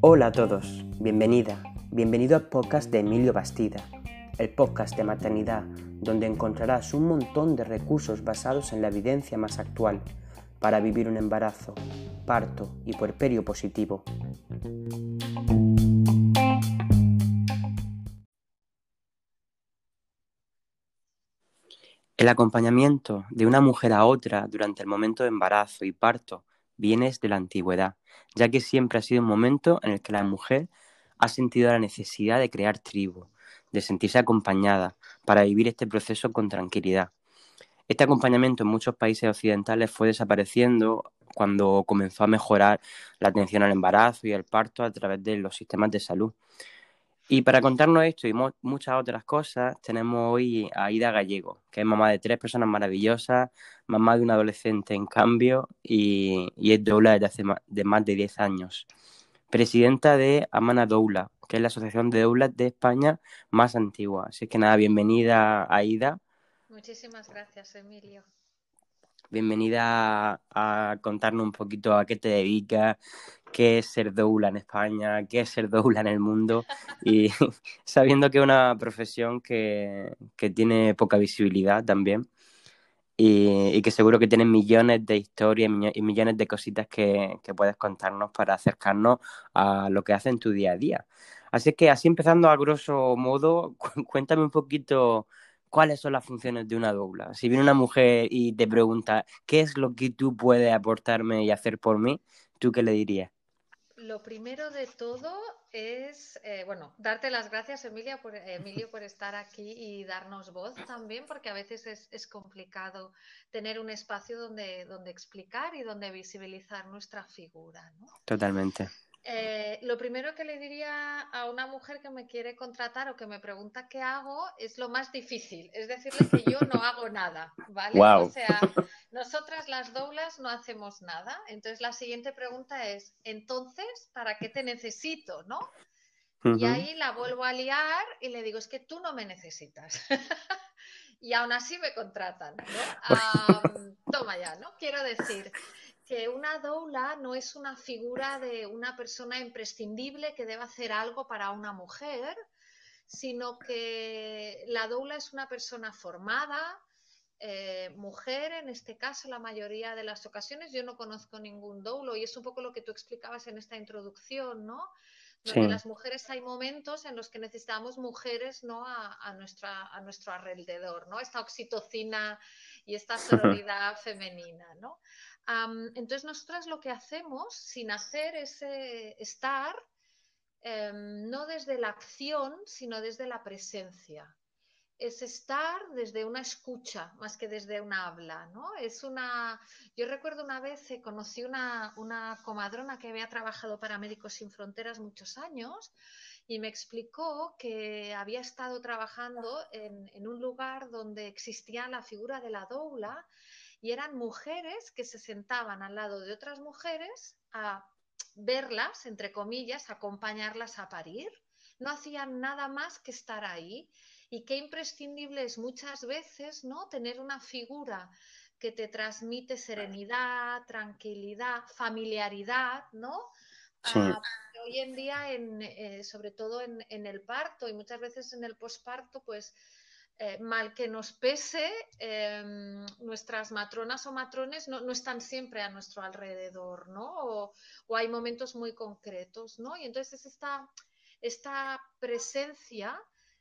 Hola a todos, bienvenida, bienvenido al podcast de Emilio Bastida, el podcast de maternidad donde encontrarás un montón de recursos basados en la evidencia más actual para vivir un embarazo, parto y puerperio positivo. El acompañamiento de una mujer a otra durante el momento de embarazo y parto viene desde la antigüedad, ya que siempre ha sido un momento en el que la mujer ha sentido la necesidad de crear tribu, de sentirse acompañada para vivir este proceso con tranquilidad. Este acompañamiento en muchos países occidentales fue desapareciendo cuando comenzó a mejorar la atención al embarazo y al parto a través de los sistemas de salud. Y para contarnos esto y muchas otras cosas, tenemos hoy a Aida Gallego, que es mamá de tres personas maravillosas, mamá de un adolescente en cambio y, es doula desde hace más de, más de 10 años. Presidenta de Amana Doula, que es la asociación de doulas de España más antigua. Así que nada, bienvenida Aida. Muchísimas gracias, Emilio. Bienvenida a, contarnos un poquito a qué te dedicas, qué es ser doula en España, qué es ser doula en el mundo y sabiendo que es una profesión que, tiene poca visibilidad también y, que seguro que tiene millones de historias y millones de cositas que, que puedes contarnos para acercarnos a lo que haces en tu día a día. Así que así empezando a grosso modo, cuéntame un poquito cuáles son las funciones de una doula. Si viene una mujer y te pregunta qué es lo que tú puedes aportarme y hacer por mí, ¿tú qué le dirías? Lo primero de todo es, eh, bueno, darte las gracias, Emilia, por, Emilio, por estar aquí y darnos voz también, porque a veces es, complicado tener un espacio donde, donde explicar y donde visibilizar nuestra figura. Totalmente. Eh, lo primero que le diría a una mujer que me quiere contratar o que me pregunta qué hago es lo más difícil, es decirle que yo no hago nada, ¿vale? O sea, nosotras las doblas no hacemos nada. Entonces la siguiente pregunta es, entonces, ¿para qué te necesito, no? Y ahí la vuelvo a liar y le digo, es que tú no me necesitas. y aún así me contratan, ¿no? toma ya, ¿no? Quiero decir, que una doula no es una figura de una persona imprescindible que debe hacer algo para una mujer, sino que la doula es una persona formada, eh, mujer, en este caso, la mayoría de las ocasiones. Yo no conozco ningún doulo y es un poco lo que tú explicabas en esta introducción, ¿no? Donde las mujeres hay momentos en los que necesitamos mujeres, ¿no? A, nuestra, a nuestro alrededor, ¿no? Esta oxitocina y esta sororidad femenina, ¿no? Entonces, nosotras lo que hacemos sin hacer ese estar, em, no desde la acción, sino desde la presencia. Es estar desde una escucha más que desde una habla, ¿no? Es una. Yo recuerdo una vez eh, conocí una, una comadrona que había trabajado para Médicos Sin Fronteras muchos años y me explicó que había estado trabajando en, en, un lugar donde existía la figura de la doula y eran mujeres que se sentaban al lado de otras mujeres a verlas, entre comillas, acompañarlas a parir. No hacían nada más que estar ahí. Y qué imprescindible es muchas veces, ¿no? Tener una figura que te transmite serenidad, tranquilidad, familiaridad, ¿no? Ah, hoy en día, eh, sobre todo en, en, el parto y muchas veces en el posparto, pues eh, mal que nos pese, em, nuestras matronas o matrones no, están siempre a nuestro alrededor, ¿no? O, hay momentos muy concretos, ¿no? Y entonces es esta, esta presencia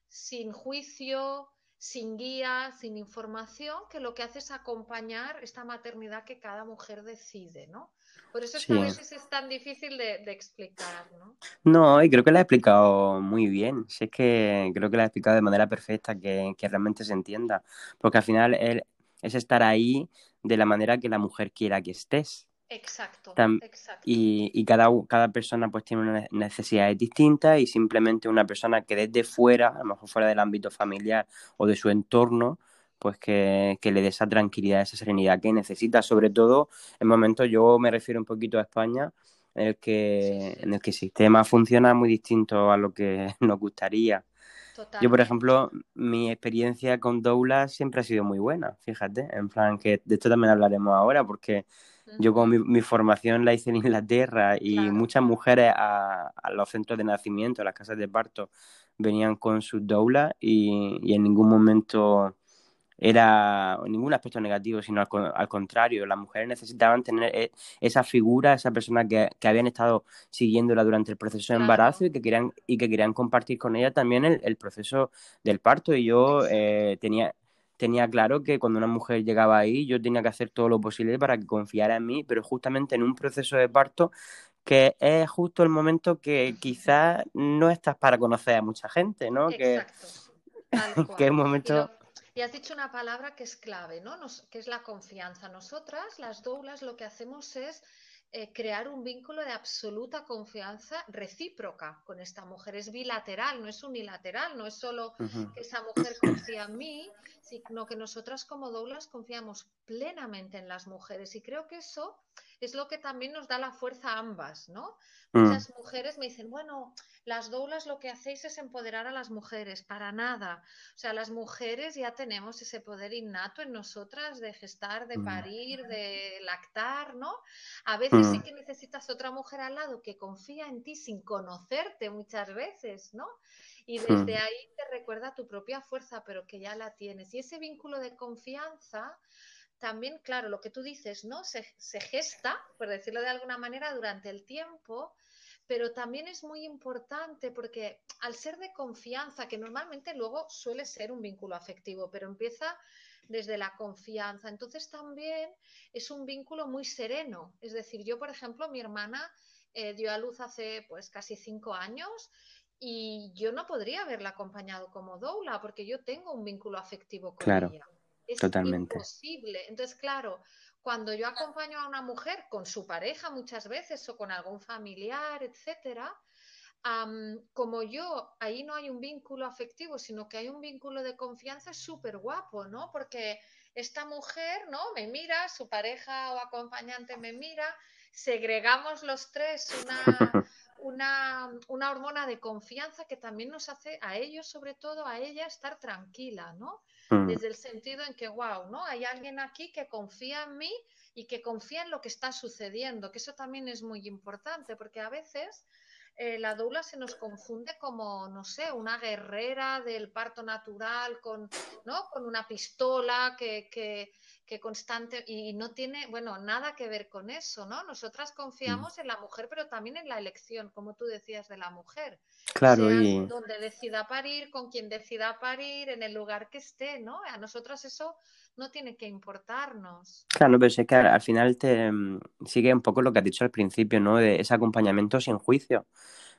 sin juicio, sin guía, sin información, que lo que hace es acompañar esta maternidad que cada mujer decide, ¿no? Por eso es que a veces es tan difícil de, explicar, ¿no? No, y creo que lo ha explicado muy bien. Si es que creo que lo ha explicado de manera perfecta, que, realmente se entienda. Porque al final es estar ahí de la manera que la mujer quiera que estés. Exacto, exacto. Y, y, cada, cada persona pues tiene unas necesidades distintas y simplemente una persona que desde fuera, a lo mejor fuera del ámbito familiar o de su entorno, pues que, le dé esa tranquilidad, esa serenidad que necesita, sobre todo en momentos, yo me refiero un poquito a España, en el que, en el que el sistema funciona muy distinto a lo que nos gustaría. Yo, por ejemplo, mi experiencia con Doula siempre ha sido muy buena, fíjate, en plan que de esto también hablaremos ahora, porque yo con mi, formación la hice en Inglaterra y muchas mujeres a, los centros de nacimiento, a las casas de parto, venían con sus doulas y en ningún momento era ningún aspecto negativo, sino al, contrario, las mujeres necesitaban tener e, esa figura, esa persona que, habían estado siguiéndola durante el proceso de embarazo y que querían, y que querían compartir con ella también el, proceso del parto. Y yo eh, tenía, tenía claro que cuando una mujer llegaba ahí, yo tenía que hacer todo lo posible para que confiara en mí, pero justamente en un proceso de parto que es justo el momento que quizás no estás para conocer a mucha gente, ¿no? Exacto. Que, que es un momento... Y has dicho una palabra que es clave, ¿no? que es la confianza. Nosotras, las doulas, lo que hacemos es eh, crear un vínculo de absoluta confianza recíproca con esta mujer. Es bilateral, no es unilateral, no es solo que esa mujer confía en mí, sino que nosotras como doulas confiamos plenamente en las mujeres. Y creo que eso es lo que también nos da la fuerza a ambas, ¿no? Mm. Muchas mujeres me dicen, bueno, las doulas lo que hacéis es empoderar a las mujeres, para nada. O sea, las mujeres ya tenemos ese poder innato en nosotras de gestar, de mm. parir, de lactar, ¿no? A veces sí mm. que necesitas otra mujer al lado que confía en ti sin conocerte muchas veces, ¿no? Y desde ahí te recuerda tu propia fuerza, pero que ya la tienes. Y ese vínculo de confianza también, claro, lo que tú dices, ¿no? Se, se, gesta, por decirlo de alguna manera, durante el tiempo, pero también es muy importante porque al ser de confianza, que normalmente luego suele ser un vínculo afectivo, pero empieza desde la confianza, entonces también es un vínculo muy sereno. Es decir, yo, por ejemplo, mi hermana eh, dio a luz hace pues casi cinco años y yo no podría haberla acompañado como doula porque yo tengo un vínculo afectivo con ella. Es Totalmente. imposible. Entonces, claro, cuando yo acompaño a una mujer con su pareja muchas veces o con algún familiar, etcétera, como yo, ahí no hay un vínculo afectivo, sino que hay un vínculo de confianza, es súper guapo, ¿no? Porque esta mujer, ¿no? Me mira, su pareja o acompañante me mira, segregamos los tres una, una, una hormona de confianza que también nos hace a ellos, sobre todo a ella, estar tranquila, ¿no? Mm. Desde el sentido en que, wow, ¿no? Hay alguien aquí que confía en mí y que confía en lo que está sucediendo, que eso también es muy importante, porque a veces eh, la doula se nos confunde como, no sé, una guerrera del parto natural con, ¿no? con una pistola que, que, que constante y no tiene, bueno, nada que ver con eso, ¿no? Nosotras confiamos en la mujer, pero también en la elección, como tú decías, de la mujer. Claro, y donde decida parir, con quien decida parir, en el lugar que esté, ¿no? A nosotras eso no tiene que importarnos. Claro, pero es que al final te mm, sigue un poco lo que has dicho al principio, ¿no? De ese acompañamiento sin juicio,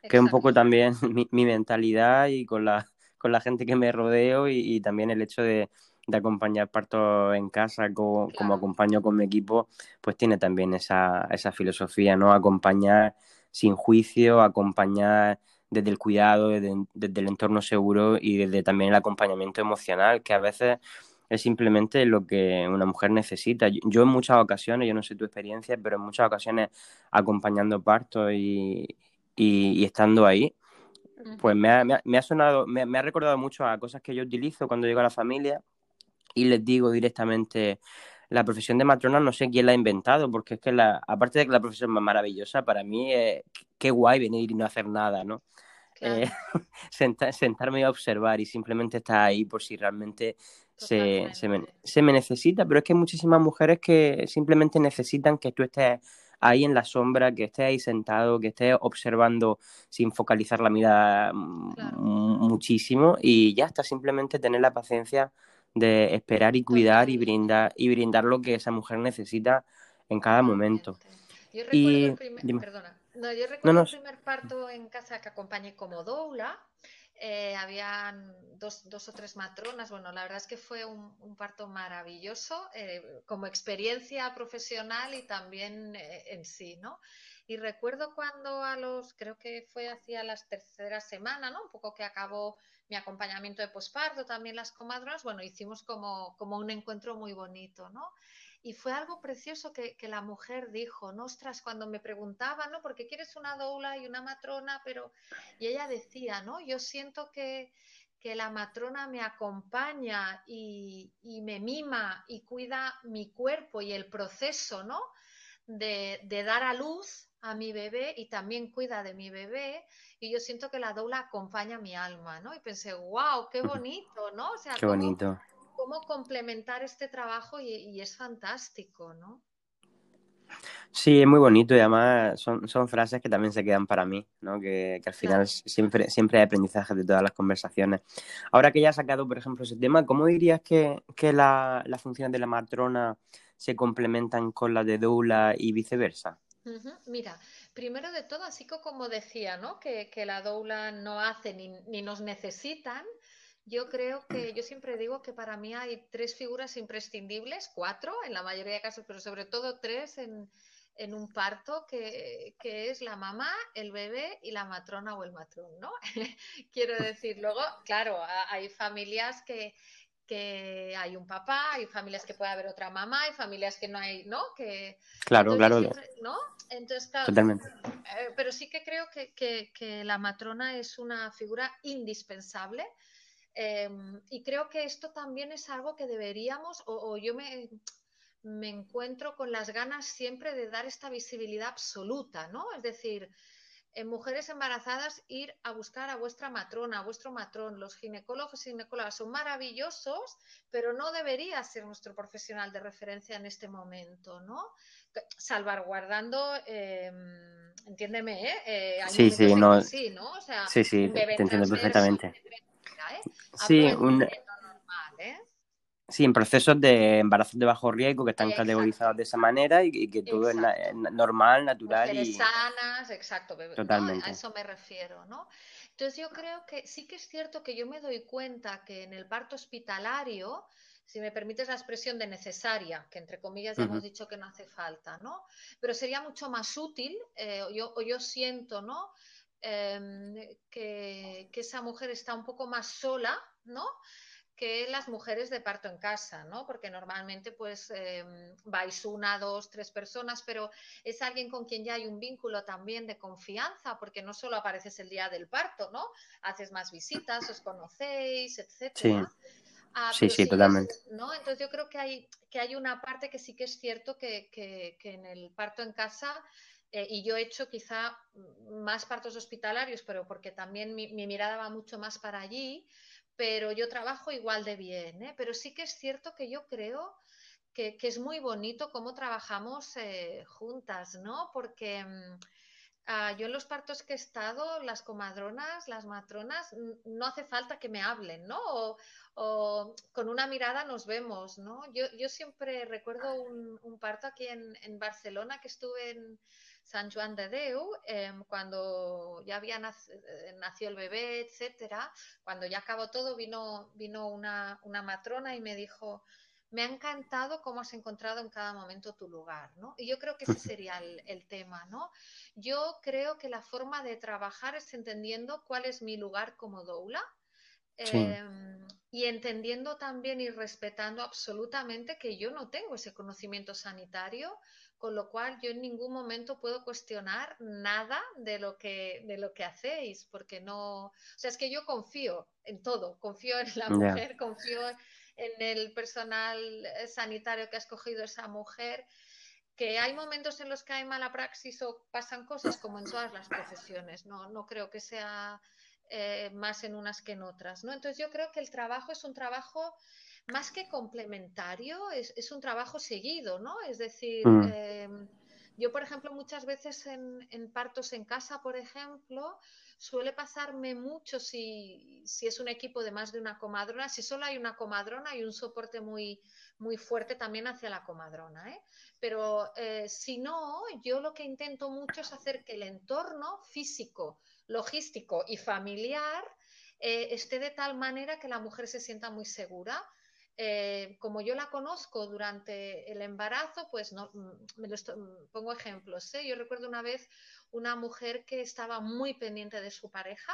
que es un poco también mi, mentalidad y con la, con la gente que me rodeo y también el hecho de de acompañar partos en casa como acompaño con mi equipo, pues tiene también esa, esa filosofía, ¿no? Acompañar sin juicio, acompañar desde el cuidado, desde, el entorno seguro y desde también el acompañamiento emocional, que a veces es simplemente lo que una mujer necesita. Yo, en muchas ocasiones, yo no sé tu experiencia, pero en muchas ocasiones acompañando partos y, y, estando ahí, pues me ha, me ha, sonado, me, me, ha recordado mucho a cosas que yo utilizo cuando llego a la familia y les digo directamente, la profesión de matrona no sé quién la ha inventado, porque es que la, aparte de que la profesión es maravillosa, para mí qué guay venir y no hacer nada, ¿no? Eh, sentarme a observar y simplemente estar ahí por si realmente se, se, me, se, me, necesita, pero es que hay muchísimas mujeres que simplemente necesitan que tú estés ahí en la sombra, que estés ahí sentado, que estés observando sin focalizar la mirada muchísimo y ya está, simplemente tener la paciencia de esperar y cuidar y brindar y brindar lo que esa mujer necesita en cada momento. Yo recuerdo el primer, perdona, no, yo recuerdo el primer parto en casa que acompañé como doula. Eh, habían dos, dos, o tres matronas. Bueno, la verdad es que fue un, parto maravilloso eh, como experiencia profesional y también eh, en sí, ¿no? Y recuerdo cuando a los, creo que fue hacia las terceras semanas, ¿no? Un poco que acabó mi acompañamiento de posparto, también las comadronas, bueno, hicimos como, como un encuentro muy bonito, ¿no? Y fue algo precioso que, que, la mujer dijo, ¿no? ostras, cuando me preguntaba, ¿no? ¿Por qué quieres una doula y una matrona? Pero, y ella decía, ¿no? Yo siento que, que la matrona me acompaña y, me mima y cuida mi cuerpo y el proceso, ¿no? De, dar a luz a mi bebé y también cuida de mi bebé y yo siento que la doula acompaña mi alma, ¿no? Y pensé, wow, qué bonito, ¿no? O sea, qué bonito. Cómo, complementar este trabajo y es fantástico, ¿no? Sí, es muy bonito y además son, son frases que también se quedan para mí, ¿no? Que, al final siempre, siempre hay aprendizaje de todas las conversaciones. Ahora que ya has sacado, por ejemplo, ese tema, ¿cómo dirías que, que la, las funciones de la matrona se complementan con las de doula y viceversa? Mira, primero de todo, así como decía, ¿no? Que, que la doula no hace ni, ni nos necesitan, yo creo que, yo siempre digo que para mí hay tres figuras imprescindibles, cuatro en la mayoría de casos, pero sobre todo tres en, en un parto, que, que, es la mamá, el bebé y la matrona o el matrón, ¿no? Quiero decir, luego, claro, hay familias que, que hay un papá, hay familias que puede haber otra mamá, hay familias que no hay, ¿no? Que, claro, claro. ¿no? Entonces, claro, Totalmente. Eh, pero sí que creo que, que, que, la matrona es una figura indispensable Em, y creo que esto también es algo que deberíamos, o, yo me, me, encuentro con las ganas siempre de dar esta visibilidad absoluta, ¿no? Es decir, en mujeres embarazadas ir a buscar a vuestra matrona, a vuestro matrón. Los ginecólogos y ginecólogas son maravillosos, pero no debería ser nuestro profesional de referencia en este momento, ¿no? Salvaguardando, em, entiéndeme, ¿eh? eh sí, sí, no, sí, ¿no? O sea, sí, sí, te entiendo perfectamente. ¿Eh? Sí, un... ¿eh? Sí, en procesos de embarazo de bajo riesgo que están categorizados de esa manera y, que todo es, normal, natural. y sanas, exacto. Totalmente. A eso me refiero, ¿no? Entonces yo creo que sí que es cierto que yo me doy cuenta que en el parto hospitalario, si me permites la expresión de necesaria, que entre comillas ya hemos dicho que no hace falta, ¿no? Pero sería mucho más útil, eh, yo, yo siento, ¿no? Em, que, esa mujer está un poco más sola, ¿no? que las mujeres de parto en casa, ¿no? Porque normalmente pues em, vais una, dos, tres personas, pero es alguien con quien ya hay un vínculo también de confianza, porque no solo apareces el día del parto, ¿no? Haces más visitas, os conocéis, etcétera. Sí. Ah, sí, sí, totalmente. ¿no? Entonces yo creo que hay, que hay una parte que sí que es cierto que, que en el parto en casa eh, y yo he hecho quizá más partos hospitalarios, pero porque también mi, mirada va mucho más para allí, pero yo trabajo igual de bien. ¿eh? Pero sí que es cierto que yo creo que, es muy bonito cómo trabajamos eh, juntas, ¿no? Porque mm, ah, yo en los partos que he estado, las comadronas, las matronas, no hace falta que me hablen, ¿no? O, con una mirada nos vemos, ¿no? Yo, yo siempre recuerdo un, un parto aquí en, en Barcelona que estuve en San Juan de Deu, em, cuando ya había eh, nacido el bebé, etcétera, cuando ya acabó todo, vino, vino una, matrona y me dijo, me ha encantado cómo has encontrado en cada momento tu lugar, ¿no? Y yo creo que ese sería el, tema, ¿no? Yo creo que la forma de trabajar es entendiendo cuál es mi lugar como doula, em, y entendiendo también y respetando absolutamente que yo no tengo ese conocimiento sanitario, con lo cual yo en ningún momento puedo cuestionar nada de lo que, de lo que hacéis, porque no, o sea, es que yo confío en todo, confío en la mujer, confío en el personal sanitario que ha escogido esa mujer, que hay momentos en los que hay mala praxis o pasan cosas como en todas las profesiones, no, no creo que sea eh, más en unas que en otras, ¿no? Entonces yo creo que el trabajo es un trabajo más que complementario, es, un trabajo seguido, ¿no? Es decir, mm. em, yo, por ejemplo, muchas veces en, partos en casa, por ejemplo, suele pasarme mucho si, es un equipo de más de una comadrona, si solo hay una comadrona hay un soporte muy, muy fuerte también hacia la comadrona. ¿eh? Pero eh, si no, yo lo que intento mucho es hacer que el entorno físico, logístico y familiar eh, esté de tal manera que la mujer se sienta muy segura eh, como yo la conozco durante el embarazo, pues no, mm, me mm, pongo ejemplos. ¿eh? Yo recuerdo una vez una mujer que estaba muy pendiente de su pareja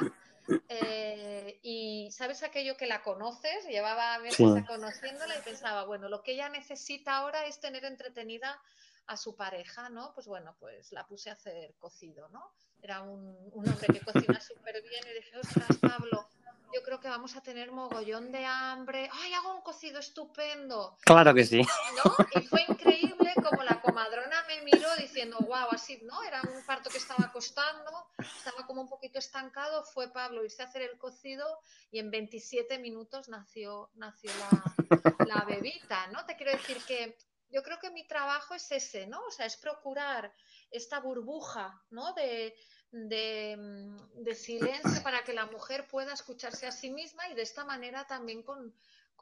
eh, y sabes aquello que la conoces, llevaba meses conociéndola y pensaba, bueno, lo que ella necesita ahora es tener entretenida a su pareja, ¿no? Pues bueno, pues la puse a hacer cocido, ¿no? Era un, un hombre que cocina súper bien y dije, ostras, Pablo, yo creo que vamos a tener mogollón de hambre. ¡Ay, hago un cocido estupendo! Claro que sí. ¿No? Y fue increíble como la comadrona me miró diciendo, wow, así, ¿no? Era un parto que estaba costando, estaba como un poquito estancado. Fue Pablo irse a hacer el cocido y en 27 minutos nació, nació la, la bebita, ¿no? Te quiero decir que yo creo que mi trabajo es ese, ¿no? O sea, es procurar esta burbuja, ¿no? De, Mm, de, silencio para que la mujer pueda escucharse a sí misma y de esta manera también con,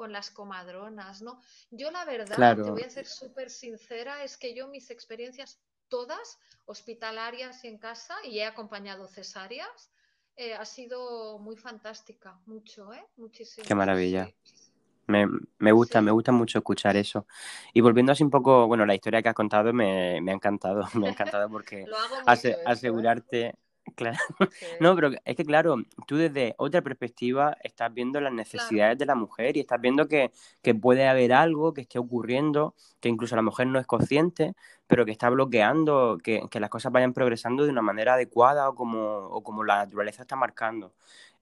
las comadronas, ¿no? Yo la verdad, te voy a ser súper sincera, es que yo mis experiencias todas hospitalarias y en casa y he acompañado cesáreas, eh, ha sido muy fantástica, mucho, ¿eh? Muchísimo. Qué maravilla. Me, me, gusta, me gusta mucho escuchar eso. Y volviendo así un poco, bueno, la historia que has contado me, me ha encantado, me ha encantado porque ¿eh? asegurarte, claro, no, pero es que claro, tú desde otra perspectiva estás viendo las necesidades de la mujer y estás viendo que, que, puede haber algo que esté ocurriendo, que incluso la mujer no es consciente, pero que está bloqueando que, que las cosas vayan progresando de una manera adecuada o como, o como la naturaleza está marcando.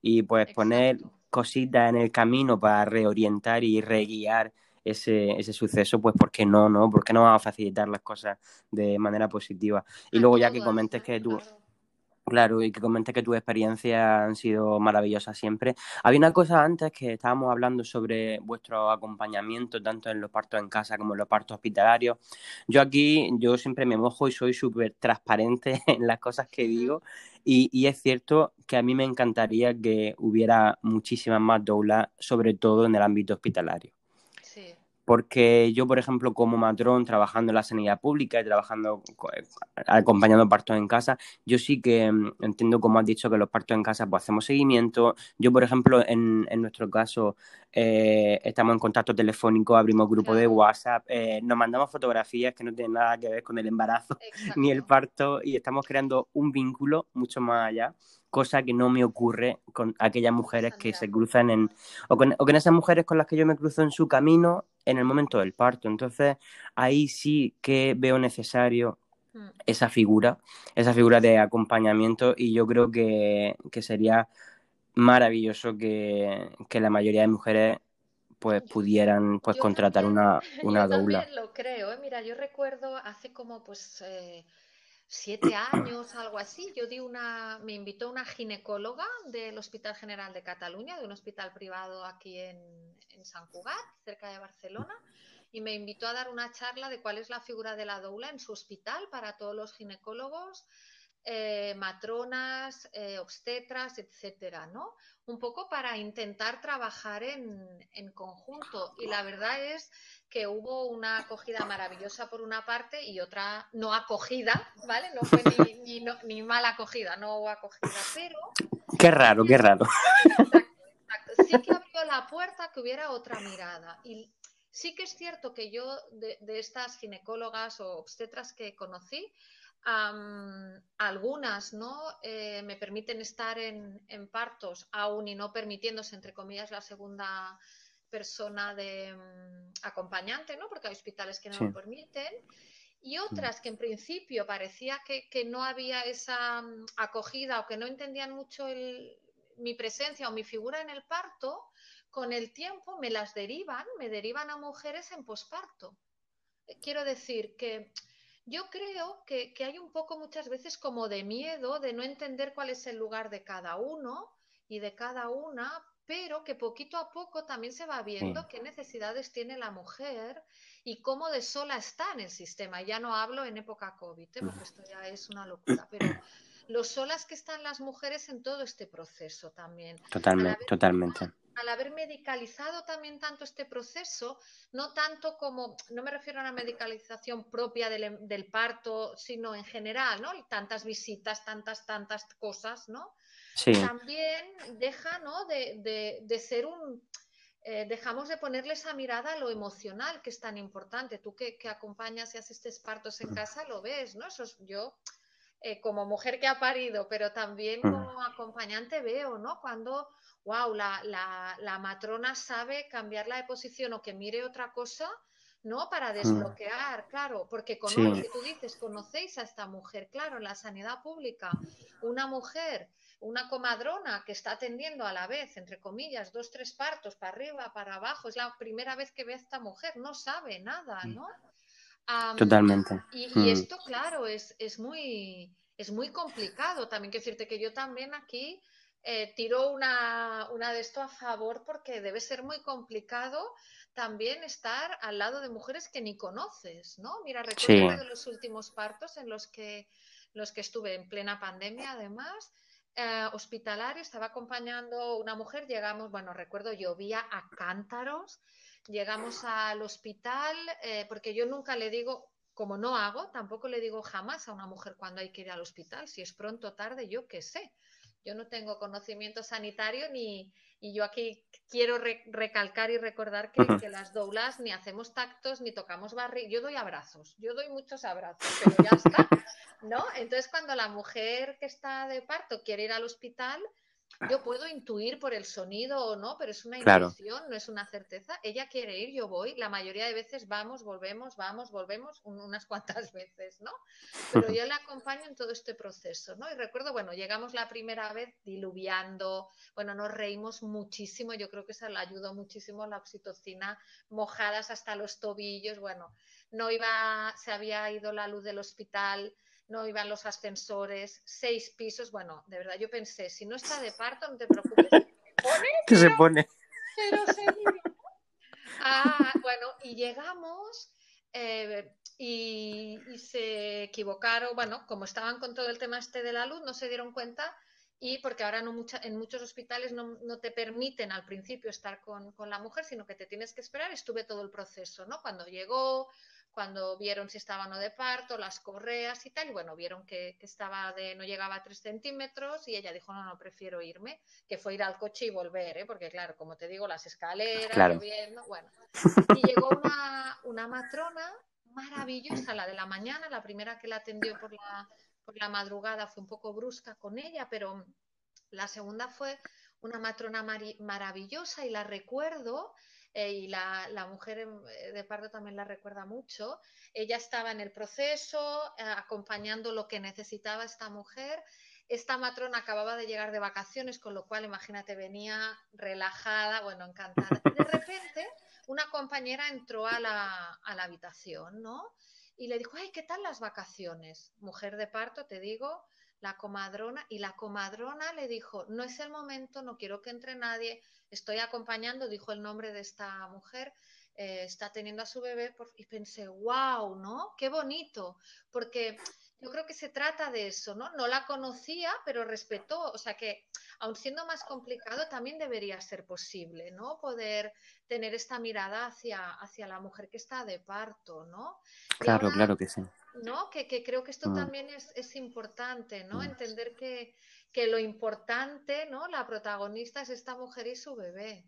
Y pues poner cositas en el camino para reorientar y reguiar ese, ese suceso, pues ¿por qué no, no? ¿Por qué no vamos a facilitar las cosas de manera positiva? Y luego ya que comentes que tú... Claro, y que comentes que tus experiencias han sido maravillosas siempre. Había una cosa antes que estábamos hablando sobre vuestro acompañamiento, tanto en los partos en casa como en los partos hospitalarios. Yo aquí, yo siempre me mojo y soy súper transparente en las cosas que digo. Y, y, es cierto que a mí me encantaría que hubiera muchísimas más doulas, sobre todo en el ámbito hospitalario. Porque yo, por ejemplo, como matrón, trabajando en la sanidad pública y trabajando, eh, acompañando partos en casa, yo sí que mm, entiendo, como has dicho, que los partos en casa, pues hacemos seguimiento. Yo, por ejemplo, en, en nuestro caso, eh, estamos en contacto telefónico, abrimos grupo de WhatsApp, eh, nos mandamos fotografías que no tienen nada que ver con el embarazo ni el parto y estamos creando un vínculo mucho más allá cosa que no me ocurre con aquellas mujeres que se cruzan en, o con, o con esas mujeres con las que yo me cruzo en su camino en el momento del parto. Entonces, ahí sí que veo necesario mm. esa figura, esa figura de acompañamiento y yo creo que, sería maravilloso que, la mayoría de mujeres pues pudieran pues contratar una, una yo lo creo, ¿eh? mira, yo recuerdo hace como pues eh, siete años, algo así, yo di una, me invitó una ginecóloga del Hospital General de Cataluña, de un hospital privado aquí en, en San Cugat, cerca de Barcelona, y me invitó a dar una charla de cuál es la figura de la doula en su hospital para todos los ginecólogos, eh, matronas, eh, obstetras, etcétera, ¿no? Un poco para intentar trabajar en, en, conjunto. Y la verdad es que hubo una acogida maravillosa por una parte y otra no acogida, ¿vale? No fue ni, ni, ni mala acogida, no hubo acogida, pero... Qué raro, qué raro. Exacto, exacto. Sí que abrió la puerta que hubiera otra mirada. Y sí que es cierto que yo, de, de estas ginecólogas o obstetras que conocí, algunas ¿no? Eh, me permiten estar en, partos aún y no permitiéndose, entre comillas, la segunda persona de mm, acompañante, ¿no? porque hay hospitales que no lo permiten. Y otras que en principio parecía que, no había esa mm, acogida o que no entendían mucho mi presencia o mi figura en el parto, con el tiempo me las derivan, me derivan a mujeres en posparto. Quiero decir que yo creo que, hay un poco muchas veces como de miedo de no entender cuál es el lugar de cada uno y de cada una, pero que poquito a poco también se va viendo qué necesidades tiene la mujer y cómo de sola está en el sistema. Ya no hablo en época COVID, ¿eh? porque esto ya es una locura, pero lo solas que están las mujeres en todo este proceso también. Totalmente, totalmente al haber medicalizado también tanto este proceso, no tanto como, no me refiero a una medicalización propia del, parto, sino en general, ¿no? Tantas visitas, tantas, tantas cosas, ¿no? Sí. También deja, ¿no? De, ser un... Eh, dejamos de ponerle esa mirada a lo emocional, que es tan importante. Tú que, acompañas y haces partos en mm. casa, lo ves, ¿no? Eso yo... Eh, como mujer que ha parido, pero también mm. como acompañante veo, ¿no? Cuando wow, la, matrona sabe cambiarla de posición o que mire otra cosa, ¿no? Para mm. desbloquear, claro, porque conoce, tú dices, conocéis a esta mujer, claro, en la sanidad pública, una mujer, una comadrona que está atendiendo a la vez, entre comillas, dos, tres partos, para arriba, para abajo, es la primera vez que ve a esta mujer, no sabe nada, mm. ¿no? Totalmente. Y, mm. esto, claro, es, es, muy, es muy complicado. También quiero decirte que yo también aquí eh, tiro una, una de esto a favor porque debe ser muy complicado también estar al lado de mujeres que ni conoces, ¿no? Mira, recuerdo de los últimos partos en los que, los que estuve en plena pandemia, además, eh, hospitalario, estaba acompañando una mujer, llegamos, bueno, recuerdo, llovía a cántaros, llegamos al hospital, eh, porque yo nunca le digo, como no hago, tampoco le digo jamás a una mujer cuando hay que ir al hospital, si es pronto o tarde, yo qué sé. Yo no tengo conocimiento sanitario ni, y yo aquí quiero recalcar y recordar que, que, las doulas ni hacemos tactos ni tocamos barriga. Yo doy abrazos, yo doy muchos abrazos, pero ya está, ¿no? Entonces, cuando la mujer que está de parto quiere ir al hospital, yo puedo intuir por el sonido o no, pero es una intuición, no es una certeza. Ella quiere ir, yo voy. La mayoría de veces vamos, volvemos, vamos, volvemos, unas cuantas veces, ¿no? Pero yo la acompaño en todo este proceso, ¿no? Y recuerdo, bueno, llegamos la primera vez diluviando, bueno, nos reímos muchísimo, yo creo que eso le ayudó muchísimo la oxitocina, mojadas hasta los tobillos, bueno, no iba, se había ido la luz del hospital no iban los ascensores, seis pisos. Bueno, de verdad, yo pensé, si no está de parto, no te preocupes. ¿Qué se pone? Pero seguro. Ah, bueno, y llegamos eh, y, se equivocaron. Bueno, como estaban con todo el tema este de la luz, no se dieron cuenta y porque ahora no mucha, en muchos hospitales no, no, te permiten al principio estar con, con, la mujer, sino que te tienes que esperar. Estuve todo el proceso, ¿no? Cuando llegó, cuando vieron si estaba no de parto, las correas y tal, y bueno, vieron que, estaba de, no llegaba a tres centímetros y ella dijo, no, no, prefiero irme, que fue ir al coche y volver, ¿eh? porque claro, como te digo, las escaleras, lloviendo, bueno. Y llegó una, una matrona maravillosa, la de la mañana, la primera que la atendió por la, por la madrugada fue un poco brusca con ella, pero la segunda fue una matrona maravillosa y la recuerdo eh, y la, la, mujer eh, de parto también la recuerda mucho. Ella estaba en el proceso, eh, acompañando lo que necesitaba esta mujer. Esta matrona acababa de llegar de vacaciones, con lo cual, imagínate, venía relajada, bueno, encantada. Y de repente, una compañera entró a la, a la habitación, ¿no? Y le dijo, ay, ¿qué tal las vacaciones? Mujer de parto, te digo, la comadrona, y la comadrona le dijo, no es el momento, no quiero que entre nadie, estoy acompañando, dijo el nombre de esta mujer, eh, está teniendo a su bebé, y pensé, wow, ¿no? Qué bonito, porque yo creo que se trata de eso, ¿no? No la conocía, pero respetó, o sea que, aun siendo más complicado, también debería ser posible, ¿no? Poder tener esta mirada hacia, hacia la mujer que está de parto, ¿no? Claro, claro que sí. ¿No? Que, creo que esto mm. también es, importante, ¿no? Mm. Entender que, lo importante, ¿no? La protagonista es esta mujer y su bebé.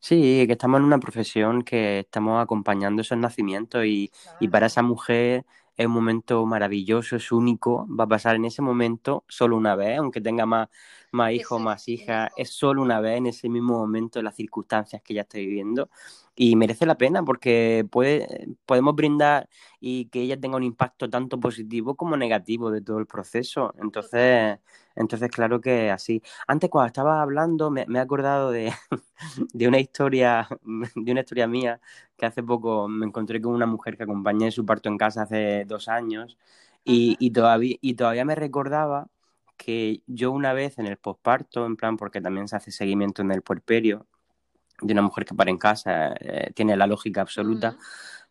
Sí, que estamos en una profesión que estamos acompañando esos nacimientos y, y para esa mujer es un momento maravilloso, es único, va a pasar en ese momento solo una vez, aunque tenga más, más hijos, más hijas, es solo una vez en ese mismo momento, en las circunstancias que ella está viviendo y merece la pena porque puede, podemos brindar y que ella tenga un impacto tanto positivo como negativo de todo el proceso. Entonces, entonces claro que así. Antes cuando estaba hablando me, he acordado de, de, una historia, de una historia mía que hace poco me encontré con una mujer que acompañé su parto en casa hace dos años y, y, todavía, y todavía me recordaba que yo una vez en el posparto, en plan porque también se hace seguimiento en el puerperio, de una mujer que para en casa, eh, tiene la lógica absoluta,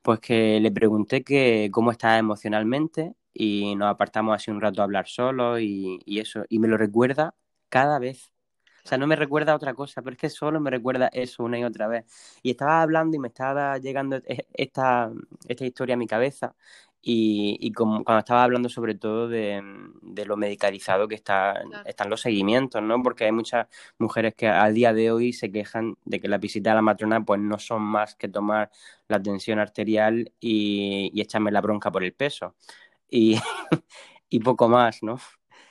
pues que le pregunté que cómo estaba emocionalmente y nos apartamos así un rato a hablar solo y, eso, y me lo recuerda cada vez. O sea, no me recuerda otra cosa, pero es que solo me recuerda eso una y otra vez. Y estaba hablando y me estaba llegando e, esta, esta historia a mi cabeza y, como, cuando estaba hablando sobre todo de, lo medicalizado que está, están los seguimientos, ¿no? Porque hay muchas mujeres que al día de hoy se quejan de que la visita a la matrona pues no son más que tomar la tensión arterial y, echarme la bronca por el peso. Y, y poco más, ¿no?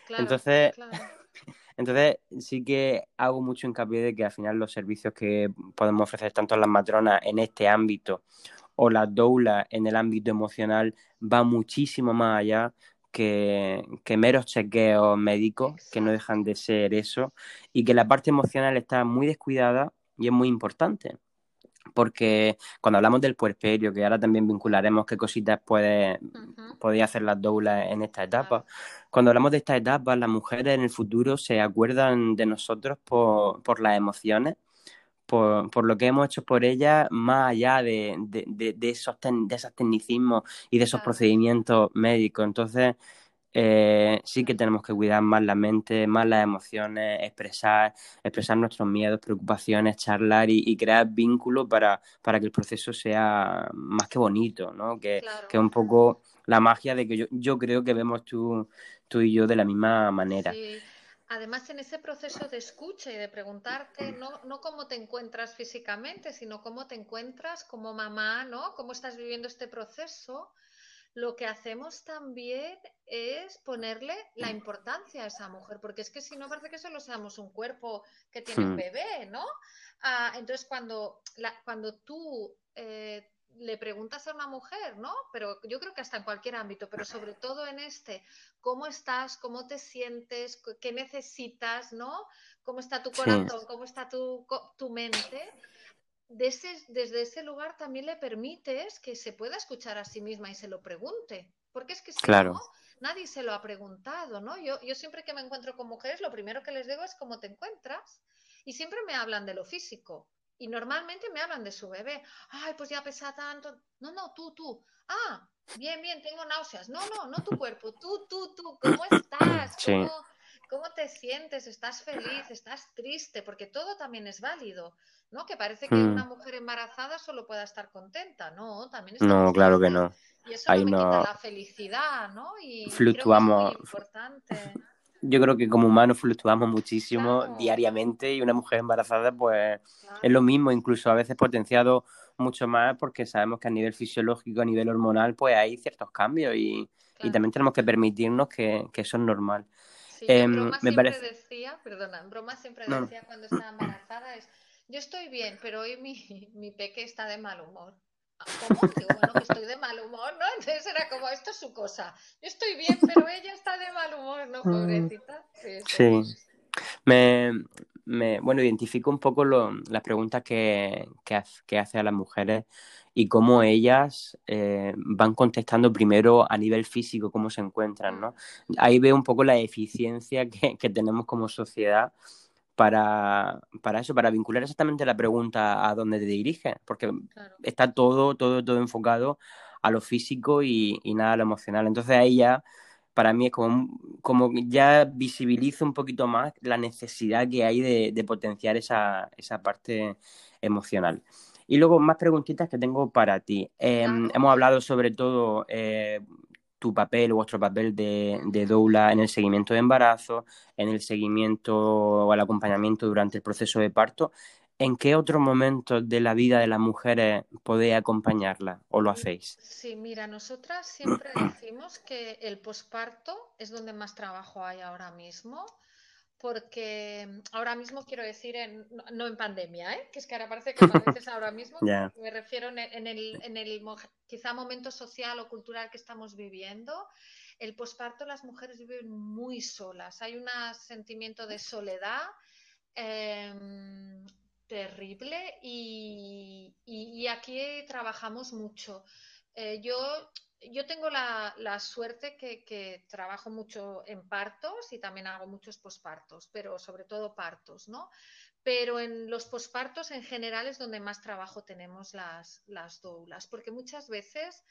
entonces, entonces sí que hago mucho hincapié de que al final los servicios que podemos ofrecer tanto a las matronas en este ámbito o la doula en el ámbito emocional va muchísimo más allá que, que, meros chequeos médicos, que no dejan de ser eso, y que la parte emocional está muy descuidada y es muy importante. Porque cuando hablamos del puerperio, que ahora también vincularemos qué cositas puede, hacer las doulas en esta etapa, cuando hablamos de esta etapa, las mujeres en el futuro se acuerdan de nosotros por, por las emociones por, por, lo que hemos hecho por ella, más allá de, de, de, esos, de esos tecnicismos y de esos procedimientos médicos. Entonces, eh, sí que tenemos que cuidar más la mente, más las emociones, expresar, expresar nuestros miedos, preocupaciones, charlar y, crear vínculos para, para, que el proceso sea más que bonito, ¿no? Que, que un poco la magia de que yo, yo creo que vemos tú, tú y yo de la misma manera. Sí. Además, en ese proceso de escucha y de preguntarte no, no cómo te encuentras físicamente, sino cómo te encuentras como mamá, ¿no? Cómo estás viviendo este proceso, lo que hacemos también es ponerle la importancia a esa mujer, porque es que si no parece que solo seamos un cuerpo que tiene un hmm. bebé, ¿no? Ah, entonces, cuando, cuando tú eh, le preguntas a una mujer, ¿no? Pero yo creo que hasta en cualquier ámbito, pero sobre todo en este, ¿cómo estás? ¿Cómo te sientes? ¿Qué necesitas? ¿No? ¿Cómo está tu corazón? ¿Cómo está tu, tu mente? Desde ese lugar también le permites que se pueda escuchar a sí misma y se lo pregunte. Porque es que si no, nadie se lo ha preguntado, ¿no? Yo, yo siempre que me encuentro con mujeres, lo primero que les digo es cómo te encuentras. Y siempre me hablan de lo físico. Y normalmente me hablan de su bebé. Ay, pues ya pesa tanto. No, no, tú, tú. Ah, bien, bien, tengo náuseas. No, no, no tu cuerpo. Tú, tú, tú. ¿Cómo estás? ¿Cómo, te sientes? ¿Estás feliz? ¿Estás triste? Porque todo también es válido. ¿No? Que parece que una hmm. mujer embarazada solo pueda estar contenta. No, también está No, claro que no. Y eso no me quita la felicidad, ¿no? Y fluctuamos. Creo que es muy importante yo creo que como humanos fluctuamos muchísimo diariamente y una mujer embarazada pues es lo mismo, incluso a veces potenciado mucho más porque sabemos que a nivel fisiológico, a nivel hormonal pues hay ciertos cambios y, también tenemos que permitirnos que, eso es normal. Sí, en em, broma siempre decía, perdona, broma siempre decía cuando estaba embarazada es, yo estoy bien, pero hoy mi, mi peque está de mal humor. ¿Cómo? Digo, bueno, que estoy de mal humor, ¿no? Entonces era como, esto es su cosa. Yo estoy bien, pero ella está de mal humor, ¿no? Mm. Pobrecita. Sí. Me, me, bueno, identifico un poco lo, las preguntas que, que, que, hace a las mujeres y cómo ellas eh, van contestando primero a nivel físico, cómo se encuentran, ¿no? Ahí veo un poco la eficiencia que, que tenemos como sociedad para, para eso, para vincular exactamente la pregunta a dónde te diriges, porque está todo, todo, todo enfocado a lo físico y, nada a lo emocional. Entonces ahí ya, para mí es como, como ya visibilizo un poquito más la necesidad que hay de, potenciar esa, esa parte emocional. Y luego más preguntitas que tengo para ti. Em, hemos hablado sobre todo eh, tu papel, vuestro papel de, de, doula en el seguimiento de embarazo, en el seguimiento o el acompañamiento durante el proceso de parto. ¿En qué otros momentos de la vida de las mujeres podéis acompañarla o lo hacéis? Sí, mira, nosotras siempre decimos que el posparto es donde más trabajo hay ahora mismo porque mm, ahora mismo quiero decir, en, no en pandemia, ¿eh? que es que ahora parece que a veces ahora mismo, me refiero en el, en el quizá momento social o cultural que estamos viviendo, el posparto las mujeres viven muy solas, hay un sentimiento de soledad em, terrible y, y, aquí trabajamos mucho. Eh, yo yo tengo la, suerte que, trabajo mucho en partos y también hago muchos pospartos, pero sobre todo partos, ¿no? Pero en los pospartos en general es donde más trabajo tenemos las, las doulas, porque muchas veces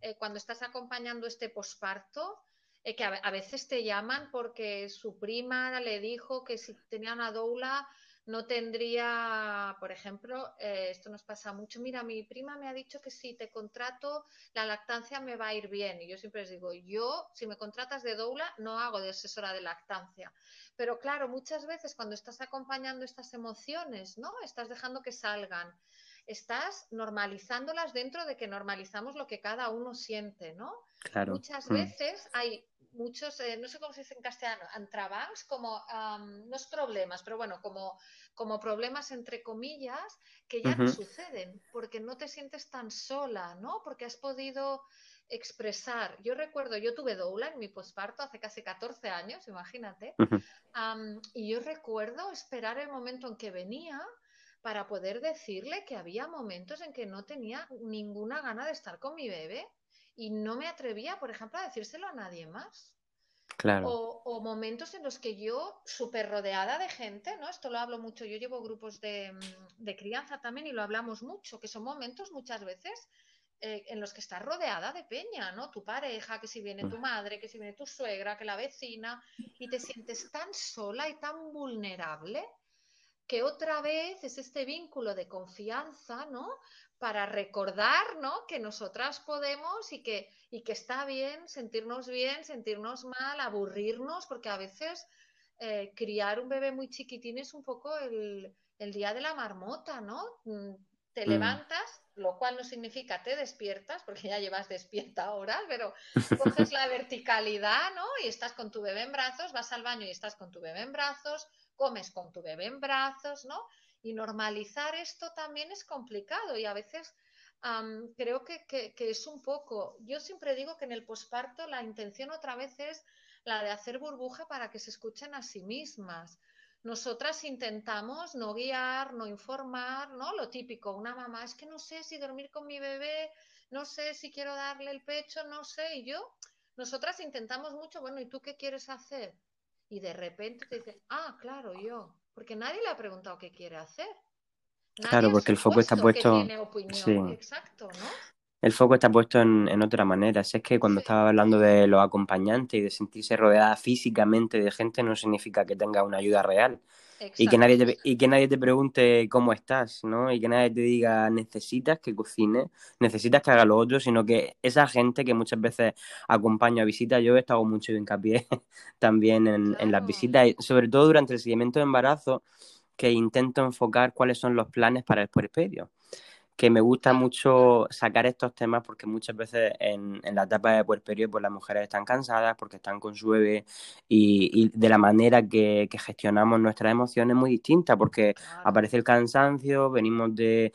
eh, cuando estás acompañando este posparto, eh, que a, veces te llaman porque su prima le dijo que si tenía una doula no tendría, por ejemplo, eh, esto nos pasa mucho, mira, mi prima me ha dicho que si te contrato la lactancia me va a ir bien. Y yo siempre les digo, yo, si me contratas de doula, no hago de asesora de lactancia. Pero claro, muchas veces cuando estás acompañando estas emociones, ¿no? Estás dejando que salgan. Estás normalizándolas dentro de que normalizamos lo que cada uno siente, ¿no? Claro. Muchas mm. veces hay muchos, eh, no sé cómo se dice en castellano, antrabanks, como, no es problemas, pero bueno, como, como problemas entre comillas que ya no suceden, porque no te sientes tan sola, ¿no? Porque has podido expresar. Yo recuerdo, yo tuve doula en mi posparto hace casi 14 años, imagínate, y yo recuerdo esperar el momento en que venía para poder decirle que había momentos en que no tenía ninguna gana de estar con mi bebé y no me atrevía, por ejemplo, a decírselo a nadie más. Claro. O, momentos en los que yo, súper rodeada de gente, ¿no? Esto lo hablo mucho, yo llevo grupos de, de, crianza también y lo hablamos mucho, que son momentos muchas veces eh, en los que estás rodeada de peña, ¿no? Tu pareja, que si viene tu mm. madre, que si viene tu suegra, que la vecina, y te sientes tan sola y tan vulnerable que otra vez es este vínculo de confianza, ¿no? Para recordar, ¿no? Que nosotras podemos y que, y que está bien sentirnos bien, sentirnos mal, aburrirnos, porque a veces eh, criar un bebé muy chiquitín es un poco el, día de la marmota, ¿no? Mm, te mm. levantas, lo cual no significa te despiertas, porque ya llevas despierta ahora, pero coges la verticalidad, ¿no? Y estás con tu bebé en brazos, vas al baño y estás con tu bebé en brazos, comes con tu bebé en brazos, ¿no? Y normalizar esto también es complicado y a veces creo que, que, es un poco, yo siempre digo que en el posparto la intención otra vez es la de hacer burbuja para que se escuchen a sí mismas. Nosotras intentamos no guiar, no informar, ¿no? Lo típico, una mamá, es que no sé si dormir con mi bebé, no sé si quiero darle el pecho, no sé, y yo, nosotras intentamos mucho, bueno, ¿y tú qué quieres hacer? y de repente te dicen, ah, claro, yo, porque nadie le ha preguntado qué quiere hacer. claro, porque el foco está puesto. Sí. Exacto, ¿no? El foco está puesto en, otra manera. Si es que cuando estaba hablando de los acompañantes y de sentirse rodeada físicamente de gente, no significa que tenga una ayuda real. Y que, nadie te, y que nadie te pregunte cómo estás, ¿no? Y que nadie te diga necesitas que cocine, necesitas que haga lo otro, sino que esa gente que muchas veces acompaña a visitas, yo he estado mucho hincapié también en, en las visitas, sobre todo durante el seguimiento de embarazo, que intento enfocar cuáles son los planes para el puerperio que me gusta mucho sacar estos temas porque muchas veces en, la etapa de puerperio pues las mujeres están cansadas porque están con su bebé y, de la manera que, gestionamos nuestras emociones es muy distinta porque aparece el cansancio, venimos de,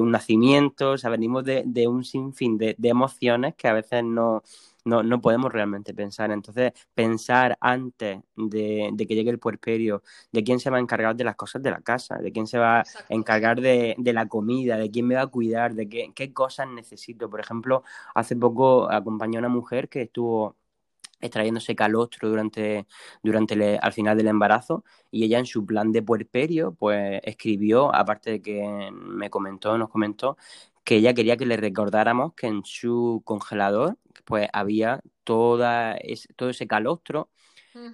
un nacimiento, o sea, venimos de, un sinfín de emociones que a veces no no, no podemos realmente pensar. Entonces, pensar antes de, que llegue el puerperio, de quién se va a encargar de las cosas de la casa, de quién se va a encargar de, la comida, de quién me va a cuidar, de qué, qué cosas necesito. Por ejemplo, hace poco acompañé a una mujer que estuvo extrayéndose calostro durante, durante al final del embarazo y ella en su plan de puerperio pues escribió, aparte de que me comentó, nos comentó que ella quería que le recordáramos que en su congelador pues había toda todo ese calostro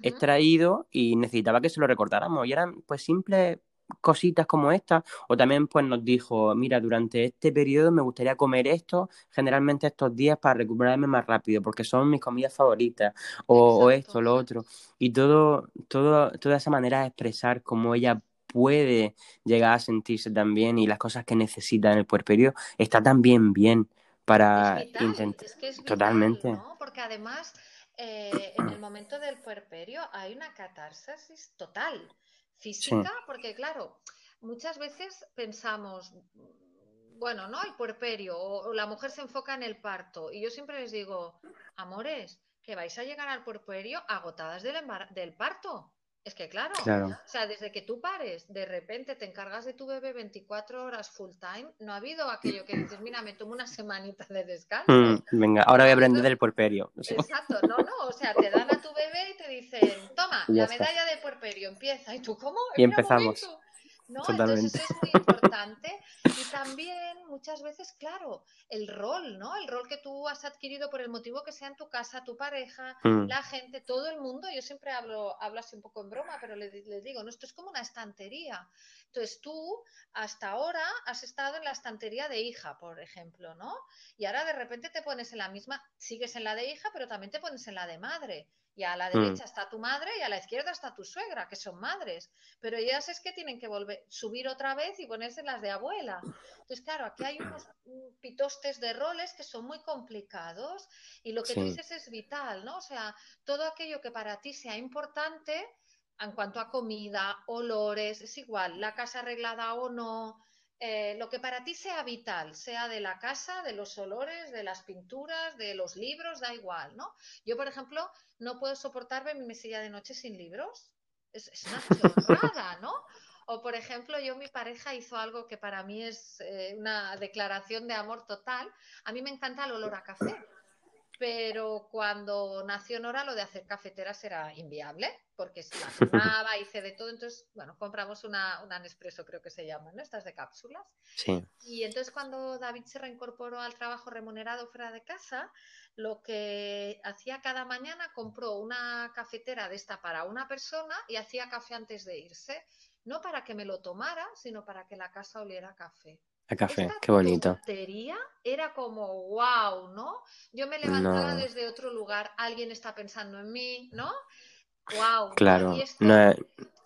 extraído y necesitaba que se lo recordáramos. Y eran pues simples cositas como esta. O también pues nos dijo, mira, durante este periodo me gustaría comer esto, generalmente estos días para recuperarme más rápido, porque son mis comidas favoritas. O, o esto, lo otro. Y todo, todo, toda esa manera de expresar cómo ella puede llegar a sentirse también y las cosas que necesita en el puerperio está también bien para intentar. Totalmente. Porque además, eh, en el momento del puerperio hay una catarsis total, física, porque claro, muchas veces pensamos, bueno, ¿no? El puerperio, o, la mujer se enfoca en el parto, y yo siempre les digo, amores, que vais a llegar al puerperio agotadas del, del parto. Es que claro, o sea, desde que tú pares, de repente te encargas de tu bebé 24 horas full time, no ha habido aquello que dices, mira, me tomo una semanita de descanso. Mm, venga, ahora voy a aprender del puerperio. Exacto, no, no, o sea, te dan a tu bebé y te dicen, toma, la medalla de puerperio, empieza. ¿Y tú cómo? Y empezamos. ¿No? Entonces es muy importante. Y también muchas veces, claro, el rol, ¿no? El rol que tú has adquirido por el motivo que sea en tu casa, tu pareja, mm. la gente, todo el mundo. Yo siempre hablo, hablo así un poco en broma, pero les, digo, no, esto es como una estantería. Entonces tú hasta ahora has estado en la estantería de hija, por ejemplo, ¿no? Y ahora de repente te pones en la misma, sigues en la de hija, pero también te pones en la de madre. Y a la mm. derecha está tu madre y a la izquierda está tu suegra, que son madres. Pero ellas es que tienen que volver, subir otra vez y ponerse las de abuela. Entonces, claro, aquí hay unos pitostes de roles que son muy complicados y lo que dices es vital, ¿no? O sea, todo aquello que para ti sea importante en cuanto a comida, olores, es igual, la casa arreglada o no, eh, lo que para ti sea vital, sea de la casa, de los olores, de las pinturas, de los libros, da igual, ¿no? Yo, por ejemplo, no puedo soportarme mi mesilla de noche sin libros. Es, una chorrada, ¿no? O, por ejemplo, yo, mi pareja hizo algo que para mí es eh, una declaración de amor total. A mí me encanta el olor a café pero cuando nació Nora lo de hacer cafeteras era inviable, porque se la quemaba, hice de todo, entonces, bueno, compramos una, una Nespresso, creo que se llama, ¿no? Estas de cápsulas. Sí. Y entonces cuando David se reincorporó al trabajo remunerado fuera de casa, lo que hacía cada mañana, compró una cafetera de esta para una persona y hacía café antes de irse, no para que me lo tomara, sino para que la casa oliera café. A café, qué bonito. era como wow, ¿no? Yo me levantaba desde otro lugar, alguien está pensando en mí, ¿no? Wow. Claro, no,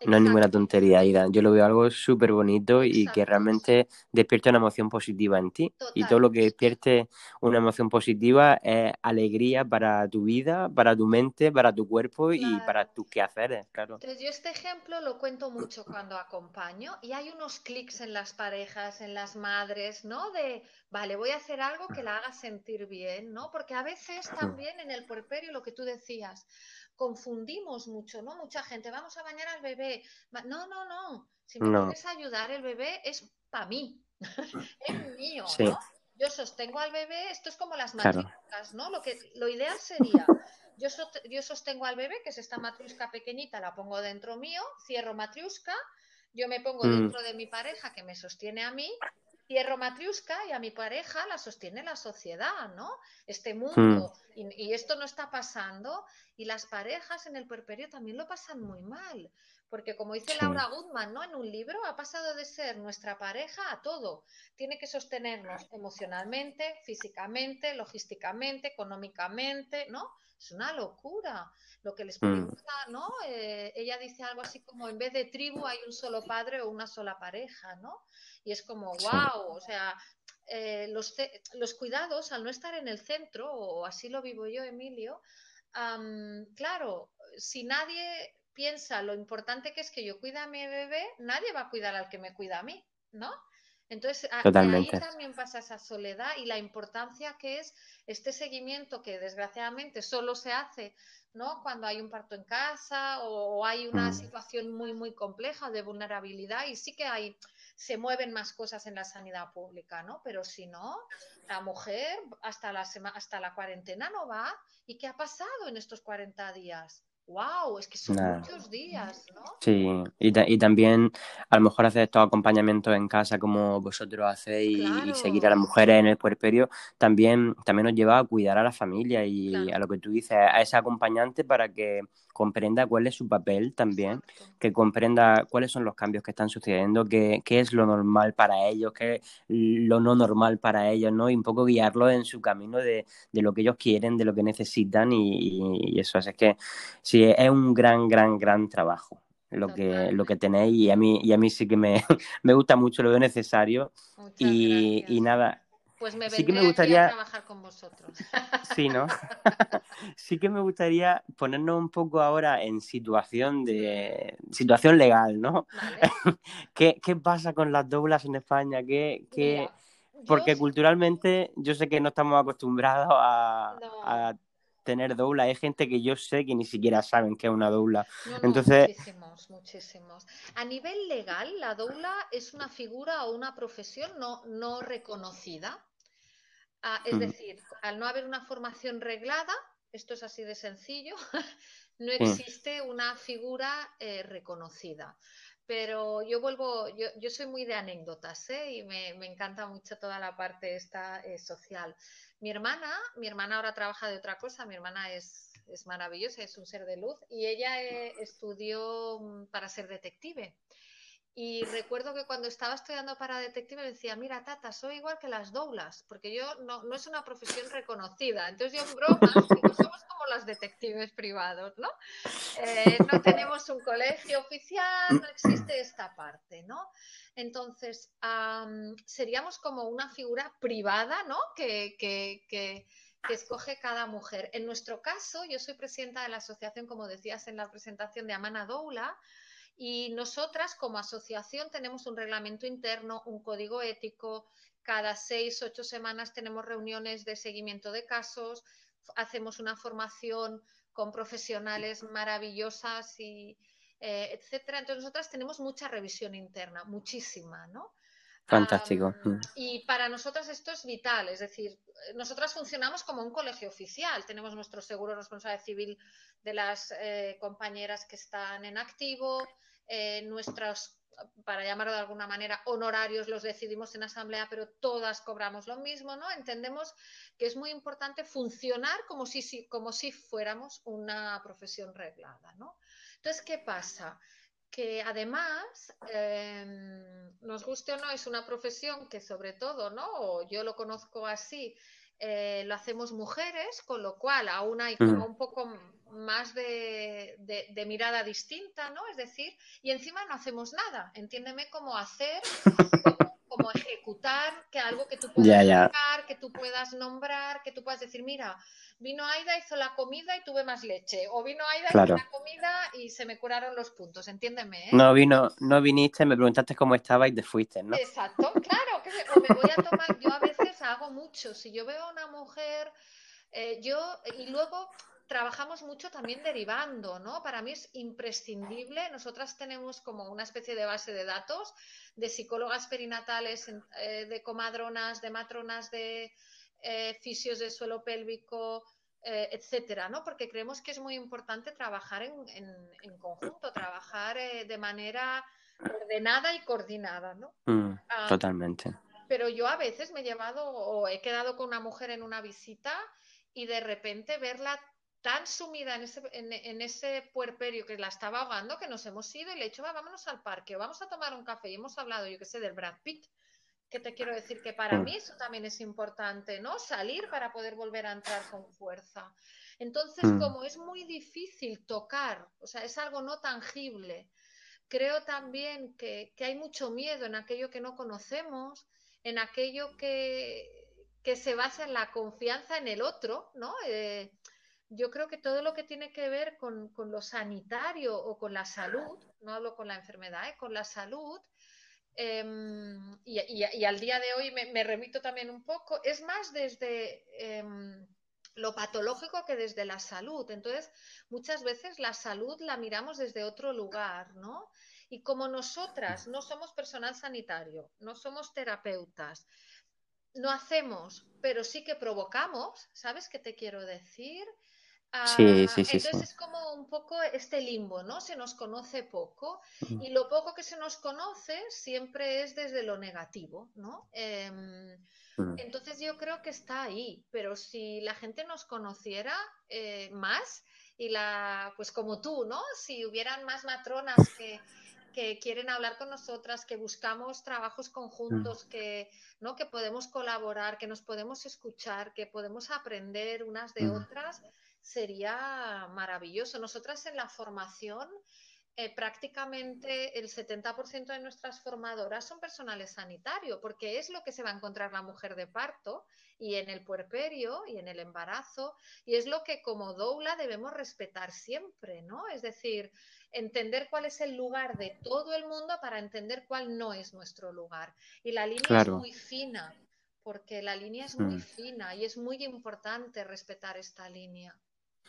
no es ninguna tontería, Ida. Yo lo veo algo súper bonito y que realmente despierta una emoción positiva en ti. Y todo lo que despierte una emoción positiva es alegría para tu vida, para tu mente, para tu cuerpo y para tus quehaceres, claro. Entonces, yo este ejemplo lo cuento mucho cuando acompaño y hay unos clics en las parejas, en las madres, ¿no? De, vale, voy a hacer algo que la haga sentir bien, ¿no? Porque a veces también en el puerperio lo que tú decías, confundimos mucho, ¿no? Mucha gente, vamos a bañar al bebé. No, no, no. Si me quieres ayudar, el bebé es para mí. es mío, ¿no? Yo sostengo al bebé, esto es como las matriuscas, ¿no? Lo, que, lo ideal sería, yo, yo sostengo al bebé, que es esta matriusca pequeñita, la pongo dentro mío, cierro matriusca, yo me pongo mm. dentro de mi pareja que me sostiene a mí Cierro Matriuska y a mi pareja la sostiene la sociedad, ¿no? Este mundo. Hmm. Y, esto no está pasando. Y las parejas en el puerperio también lo pasan muy mal. Porque como dice Laura Goodman, ¿no? En un libro ha pasado de ser nuestra pareja a todo. Tiene que sostenernos emocionalmente, físicamente, logísticamente, económicamente, ¿no? Es una locura lo que les hmm. pregunta, ¿no? Eh, ella dice algo así como en vez de tribu hay un solo padre o una sola pareja, ¿no? Y es como, wow, o sea, eh, los, los, cuidados al no estar en el centro, o así lo vivo yo, Emilio, claro, si nadie piensa lo importante que es que yo cuida a mi bebé, nadie va a cuidar al que me cuida a mí, ¿no? Entonces, ahí también pasa esa soledad y la importancia que es este seguimiento que desgraciadamente solo se hace ¿no? cuando hay un parto en casa o, hay una mm. situación muy, muy compleja de vulnerabilidad y sí que hay se mueven más cosas en la sanidad pública, ¿no? Pero si no, la mujer hasta la, hasta la cuarentena no va. ¿Y qué ha pasado en estos 40 días? ¡Wow! Es que son muchos días, ¿no? Sí, y, y, también a lo mejor hacer estos acompañamientos en casa como vosotros hacéis y, seguir a las mujeres en el puerperio también, también nos lleva a cuidar a la familia y a lo que tú dices, a ese acompañante para que comprenda cuál es su papel también, que comprenda cuáles son los cambios que están sucediendo, qué, qué es lo normal para ellos, qué es lo no normal para ellos, ¿no? Y un poco guiarlos en su camino de, de lo que ellos quieren, de lo que necesitan y, y eso. Así es que sí, es un gran, gran, gran trabajo lo que, lo que tenéis y a mí, y a mí sí que me, me gusta mucho, lo veo necesario. y, y, nada, pues me sí que me gustaría a trabajar con vosotros. Sí, ¿no? sí que me gustaría ponernos un poco ahora en situación de situación legal, ¿no? ¿Qué, pasa con las doblas en España? ¿Qué, Porque culturalmente yo sé que no estamos acostumbrados a, tener doula. Hay gente que yo sé que ni siquiera saben qué es una doula. Entonces... Muchísimos, muchísimos. A nivel legal, la doula es una figura o una profesión no, no reconocida Ah, es decir, al no haber una formación reglada, esto es así de sencillo, no existe una figura eh, reconocida. Pero yo vuelvo, yo, soy muy de anécdotas ¿eh? y me, encanta mucho toda la parte esta eh, social. Mi hermana, mi hermana ahora trabaja de otra cosa, mi hermana es, es maravillosa, es un ser de luz y ella estudió mm, para ser detective. Y recuerdo que cuando estaba estudiando para detective me decía, mira, Tata, soy igual que las doulas, porque yo no, no es una profesión reconocida. Entonces yo en broma, somos como las detectives privados, ¿no? Eh, no tenemos un colegio oficial, no existe esta parte, ¿no? Entonces, seríamos como una figura privada, ¿no? Que, que, que, que, escoge cada mujer. En nuestro caso, yo soy presidenta de la asociación, como decías en la presentación de Amana Doula, y nosotras como asociación tenemos un reglamento interno, un código ético, cada seis, ocho semanas tenemos reuniones de seguimiento de casos, hacemos una formación con profesionales maravillosas y eh, etcétera. Entonces nosotras tenemos mucha revisión interna, muchísima, ¿no? Fantástico. Mm. y para nosotras esto es vital, es decir, nosotras funcionamos como un colegio oficial, tenemos nuestro seguro responsable civil de las eh, compañeras que están en activo, eh, nuestros, para llamarlo de alguna manera, honorarios los decidimos en asamblea, pero todas cobramos lo mismo, ¿no? Entendemos que es muy importante funcionar como si, como si fuéramos una profesión reglada, ¿no? Entonces, ¿qué pasa? que además, em, nos guste o no, es una profesión que sobre todo, ¿no? O yo lo conozco así, eh, lo hacemos mujeres, con lo cual aún hay como un poco más de, mirada distinta, ¿no? Es decir, y encima no hacemos nada, entiéndeme cómo hacer, como, ejecutar, que algo que tú puedas que tú puedas nombrar, que tú puedas decir, mira, vino Aida, hizo la comida y tuve más leche, o vino Aida, hizo la comida y se me curaron los puntos, entiéndeme. ¿eh? No vino, no viniste, me preguntaste cómo estaba y te fuiste, ¿no? Exacto, claro, que me voy a tomar, yo a veces hago mucho, si yo veo a una mujer, eh, yo, y luego trabajamos mucho también derivando, ¿no? Para mí es imprescindible. Nosotras tenemos como una especie de base de datos de psicólogas perinatales, eh, de comadronas, de matronas, de eh, fisios del suelo pélvico, eh, etcétera, ¿no? Porque creemos que es muy importante trabajar en, conjunto, trabajar de manera ordenada y coordinada, ¿no? Mm, ah, totalmente. Pero yo a veces me he llevado o he quedado con una mujer en una visita y de repente verla tan sumida en ese, en, ese puerperio que la estaba ahogando que nos hemos ido y le he dicho, vámonos al parque, vamos a tomar un café y hemos hablado, yo qué sé, del Brad Pitt. Que te quiero decir que para mm. mí eso también es importante, ¿no? Salir para poder volver a entrar con fuerza. Entonces, mm. como es muy difícil tocar, o sea, es algo no tangible, creo también que, hay mucho miedo en aquello que no conocemos, en aquello que, que se basa en la confianza en el otro, ¿no? Eh, yo creo que todo lo que tiene que ver con, lo sanitario o con la salud, no hablo con la enfermedad, ¿eh? con la salud, em, y, al día de hoy me, remito también un poco, es más desde em, lo patológico que desde la salud. Entonces, muchas veces la salud la miramos desde otro lugar, ¿no? Y como nosotras no somos personal sanitario, no somos terapeutas, no hacemos, pero sí que provocamos, ¿sabes qué te quiero decir? Sí, sí, sí, entonces es como un poco este limbo, ¿no? Se nos conoce poco y lo poco que se nos conoce siempre es desde lo negativo, ¿no? Em, entonces yo creo que está ahí, pero si la gente nos conociera eh, más y la, pues como tú, ¿no? Si hubieran más matronas que, que quieren hablar con nosotras, que buscamos trabajos conjuntos, que, ¿no? que podemos colaborar, que nos podemos escuchar, que podemos aprender unas de otras, sería maravilloso. Nosotras en la formación, eh, prácticamente el 70% de nuestras formadoras son personales sanitarios, porque es lo que se va a encontrar la mujer de parto y en el puerperio y en el embarazo, y es lo que como doula debemos respetar siempre, ¿no? Es decir, entender cuál es el lugar de todo el mundo para entender cuál no es nuestro lugar. Y la línea es muy fina, porque la línea es muy mm. fina y es muy importante respetar esta línea.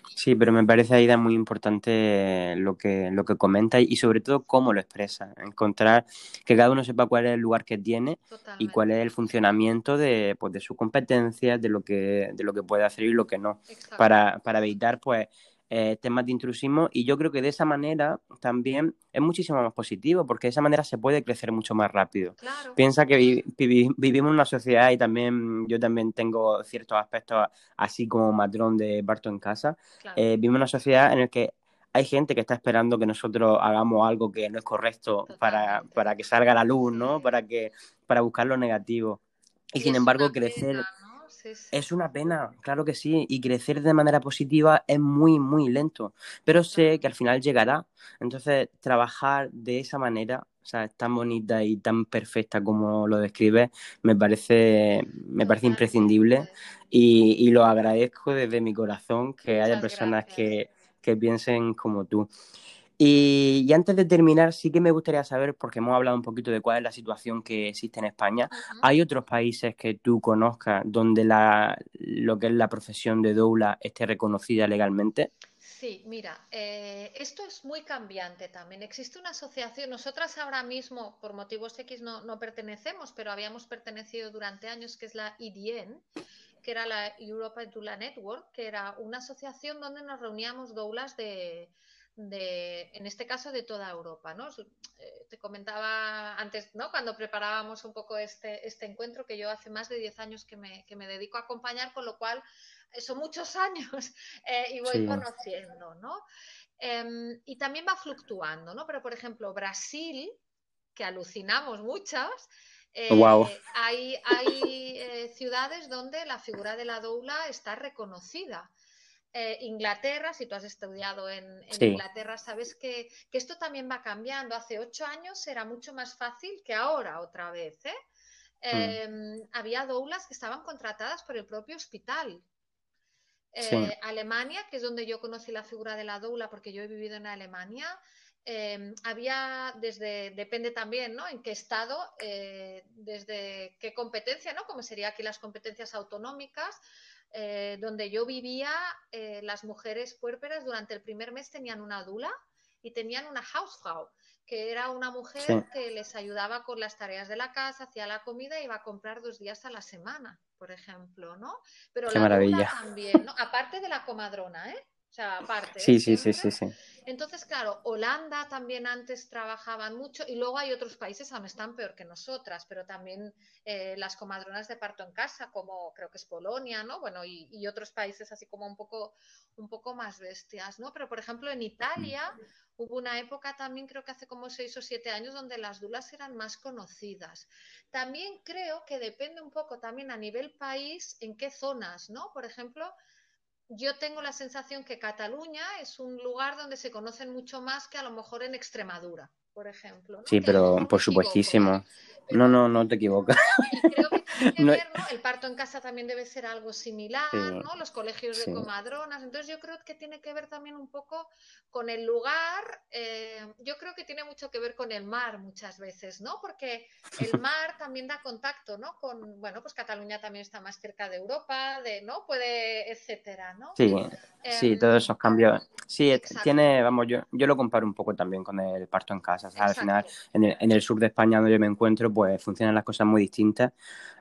Sí, pero me parece Aida muy importante lo que, lo que comenta y sobre todo cómo lo expresa. Encontrar que cada uno sepa cuál es el lugar que tiene y cuál es el funcionamiento de, pues, de sus competencias, de lo que, de lo que puede hacer y lo que no. Para, para evitar pues eh, temas de intrusismo y yo creo que de esa manera también es muchísimo más positivo porque de esa manera se puede crecer mucho más rápido. Piensa que vivimos en una sociedad y también yo también tengo ciertos aspectos así como matrón de Barto en casa. Eh, vivimos en una sociedad en la que hay gente que está esperando que nosotros hagamos algo que no es correcto para, para, que salga a la luz, ¿no? Para, que, para buscar lo negativo. Y, sin embargo, crecer... Es una pena, claro que sí, y crecer de manera positiva es muy, muy lento, pero sé que al final llegará. Entonces, trabajar de esa manera, o sea, tan bonita y tan perfecta como lo describes, me parece, me parece imprescindible y, lo agradezco desde mi corazón que haya personas que, que piensen como tú. Y, antes de terminar, sí que me gustaría saber, porque hemos hablado un poquito de cuál es la situación que existe en España, ¿hay otros países que tú conozcas donde la, lo que es la profesión de doula esté reconocida legalmente? Sí, mira, eh, esto es muy cambiante también. Existe una asociación, nosotras ahora mismo, por motivos X, no, no pertenecemos, pero habíamos pertenecido durante años, que es la IDN, que era la Europa Doula Network, que era una asociación donde nos reuníamos doulas de de, en este caso, de toda Europa. ¿no? Eh, te comentaba antes, ¿no? cuando preparábamos un poco este, este encuentro, que yo hace más de 10 años que me, que me dedico a acompañar, con lo cual eh, son muchos años eh, y voy conociendo. ¿no? Em, y también va fluctuando, ¿no? pero por ejemplo, Brasil, que alucinamos muchas, hay, hay ciudades donde la figura de la doula está reconocida. Eh, Inglaterra, si tú has estudiado en, Inglaterra, sabes que, esto también va cambiando. Hace ocho años era mucho más fácil que ahora otra vez. ¿eh? Mm. Em, había doulas que estaban contratadas por el propio hospital. Eh, Alemania, que es donde yo conocí la figura de la doula porque yo he vivido en Alemania, em, había desde, depende también, ¿no? En qué estado, desde qué competencia, ¿no? Como sería aquí las competencias autonómicas, eh, donde yo vivía, eh, las mujeres puérperas durante el primer mes tenían una dula y tenían una Hausfrau, que era una mujer que les ayudaba con las tareas de la casa, hacía la comida y iba a comprar dos días a la semana, por ejemplo, ¿no? Pero la maravilla. también, ¿no? Aparte de la comadrona, ¿eh? O sea, aparte. Sí, sí, sí, sí, sí. Entonces, claro, Holanda también antes trabajaban mucho y luego hay otros países aún están peor que nosotras, pero también eh, las comadronas de parto en casa, como creo que es Polonia, ¿no? Bueno, y, otros países así como un poco, un poco más bestias, ¿no? Pero, por ejemplo, en Italia hubo una época también, creo que hace como seis o siete años, donde las dulas eran más conocidas. También creo que depende un poco también a nivel país en qué zonas, ¿no? Por ejemplo, yo tengo la sensación que Cataluña es un lugar donde se conocen mucho más que a lo mejor en Extremadura, por ejemplo. Sí, pero por supuestísimo. No, no, no te equivocas. creo que El parto en casa también debe ser algo similar, ¿no? Los colegios de comadronas. Entonces yo creo que tiene que ver también un poco con el lugar. Eh, yo creo que tiene mucho que ver con el mar muchas veces, ¿no? Porque el mar también da contacto, ¿no? Con, bueno, pues Cataluña también está más cerca de Europa, de, ¿no? Puede, etcétera, ¿no? Sí, sí, em, todos esos cambios. Sí, tiene, vamos, yo, yo lo comparo un poco también con el parto en casa. al final, en el, en el sur de España donde yo me encuentro, pues funcionan las cosas muy distintas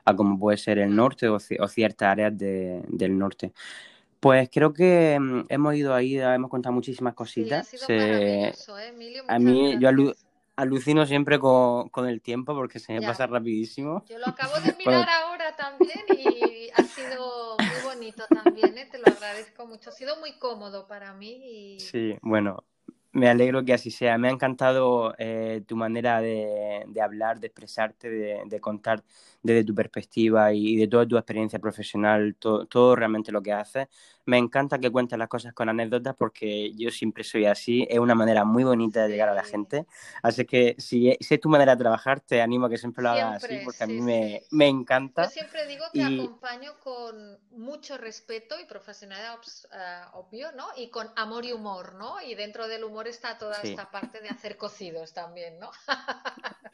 a como puede ser el norte o, ciertas áreas del norte. Pues creo que mm, hemos ido ahí, hemos contado muchísimas cositas. ¿eh, a mí, yo alucino siempre con, el tiempo porque se me pasa rapidísimo. Yo lo acabo de mirar ahora también y ha sido muy bonito también, ¿eh? te lo agradezco mucho. Ha sido muy cómodo para mí. Y... Sí, bueno, me alegro que así sea. Me ha encantado eh, tu manera de, hablar, de expresarte, de, contar desde tu perspectiva y, de toda tu experiencia profesional, todo realmente lo que haces. Me encanta que cuentes las cosas con anécdotas porque yo siempre soy así. Es una manera muy bonita de llegar a la gente. Así que si, es tu manera de trabajar, te animo a que siempre lo hagas así porque a mí me, me, encanta. Yo siempre digo que acompaño con mucho respeto y profesionalidad eh, obvio, ¿no? Y con amor y humor, ¿no? Y dentro del humor está toda esta parte de hacer cocidos también, ¿no?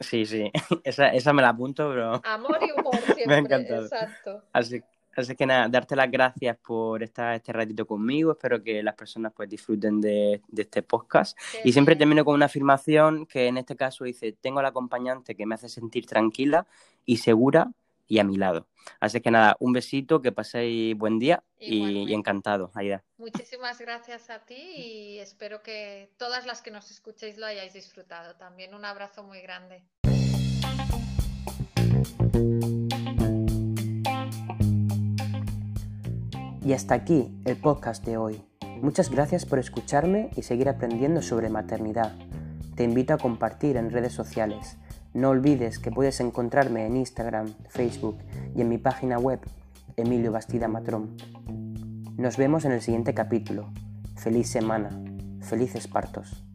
sí, sí. Esa, esa me la apunto, pero... Amor y humor siempre. me ha encantado. Exacto. Así Así que nada, darte las gracias por estar este ratito conmigo. Espero que las personas pues disfruten de, este podcast. y siempre termino con una afirmación que en este caso dice, tengo al acompañante que me hace sentir tranquila y segura y a mi lado. Así que nada, un besito, que paséis buen día y, encantado, Aida. Muchísimas gracias a ti y espero que todas las que nos escuchéis lo hayáis disfrutado. También un abrazo muy grande. Y hasta aquí el podcast de hoy. Muchas gracias por escucharme y seguir aprendiendo sobre maternidad. Te invito a compartir en redes sociales. No olvides que puedes encontrarme en Instagram, Facebook y en mi página web Emilio Bastida Matrón. Nos vemos en el siguiente capítulo. Feliz semana. Felices partos.